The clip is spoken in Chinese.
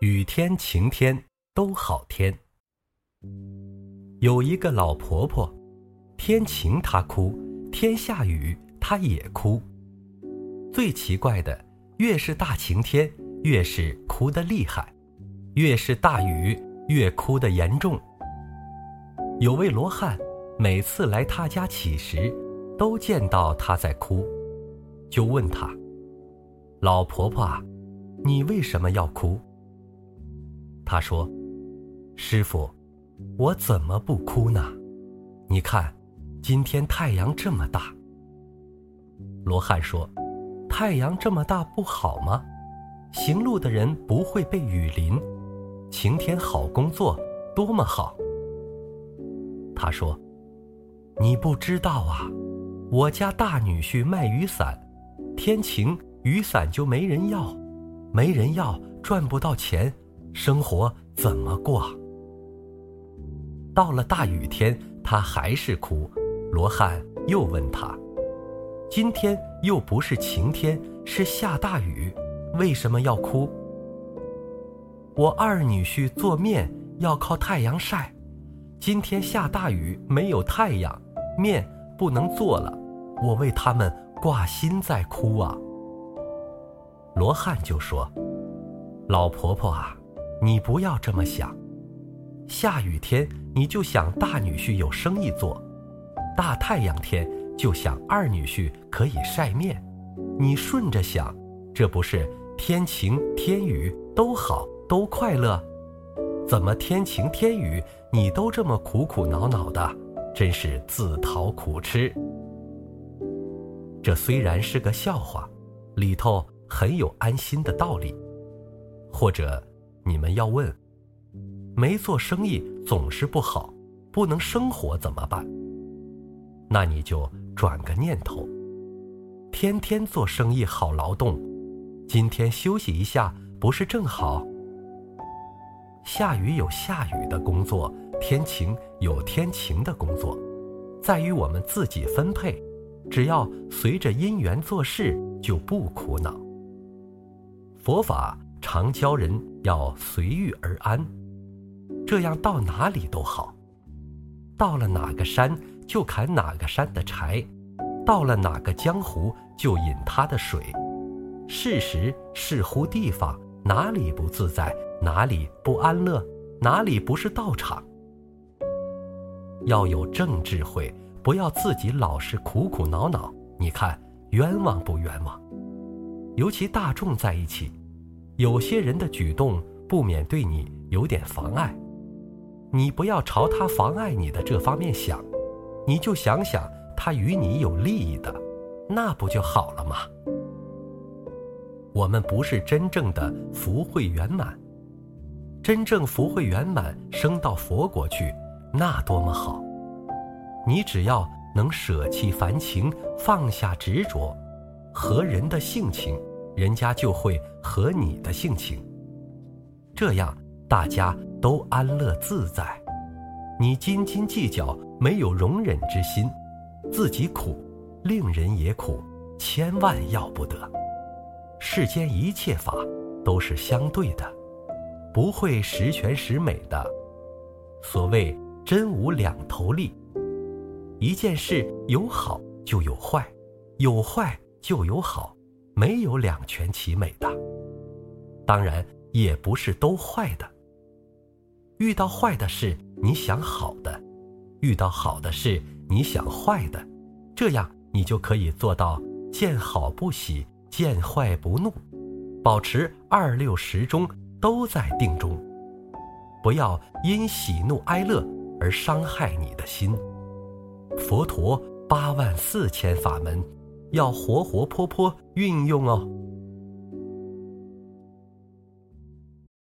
雨天晴天都好天。有一个老婆婆，天晴她哭，天下雨她也哭。最奇怪的，越是大晴天，越是哭得厉害；越是大雨，越哭得严重。有位罗汉，每次来他家乞食，都见到她在哭，就问她：“老婆婆，你为什么要哭？”他说：“师傅，我怎么不哭呢？你看，今天太阳这么大。”罗汉说：“太阳这么大不好吗？行路的人不会被雨淋，晴天好工作，多么好。”他说：“你不知道啊，我家大女婿卖雨伞，天晴雨伞就没人要，没人要赚不到钱。”生活怎么过？到了大雨天，他还是哭。罗汉又问他：“今天又不是晴天，是下大雨，为什么要哭？”我二女婿做面要靠太阳晒，今天下大雨，没有太阳，面不能做了，我为他们挂心在哭啊。罗汉就说：“老婆婆啊。”你不要这么想，下雨天你就想大女婿有生意做，大太阳天就想二女婿可以晒面，你顺着想，这不是天晴天雨都好都快乐？怎么天晴天雨你都这么苦苦恼恼的，真是自讨苦吃。这虽然是个笑话，里头很有安心的道理，或者。你们要问，没做生意总是不好，不能生活怎么办？那你就转个念头，天天做生意好劳动，今天休息一下不是正好？下雨有下雨的工作，天晴有天晴的工作，在于我们自己分配，只要随着因缘做事，就不苦恼。佛法。常教人要随遇而安，这样到哪里都好。到了哪个山就砍哪个山的柴，到了哪个江湖就饮他的水。事时视乎地方，哪里不自在，哪里不安乐，哪里不是道场。要有正智慧，不要自己老是苦苦恼恼。你看冤枉不冤枉？尤其大众在一起。有些人的举动不免对你有点妨碍，你不要朝他妨碍你的这方面想，你就想想他与你有利益的，那不就好了吗？我们不是真正的福慧圆满，真正福慧圆满升到佛国去，那多么好！你只要能舍弃凡情，放下执着，和人的性情。人家就会合你的性情，这样大家都安乐自在。你斤斤计较，没有容忍之心，自己苦，令人也苦，千万要不得。世间一切法都是相对的，不会十全十美的。所谓真无两头利，一件事有好就有坏，有坏就有好。没有两全其美的，当然也不是都坏的。遇到坏的事，你想好的；遇到好的事，你想坏的。这样你就可以做到见好不喜，见坏不怒，保持二六时中都在定中，不要因喜怒哀乐而伤害你的心。佛陀八万四千法门。要活活泼泼运用哦。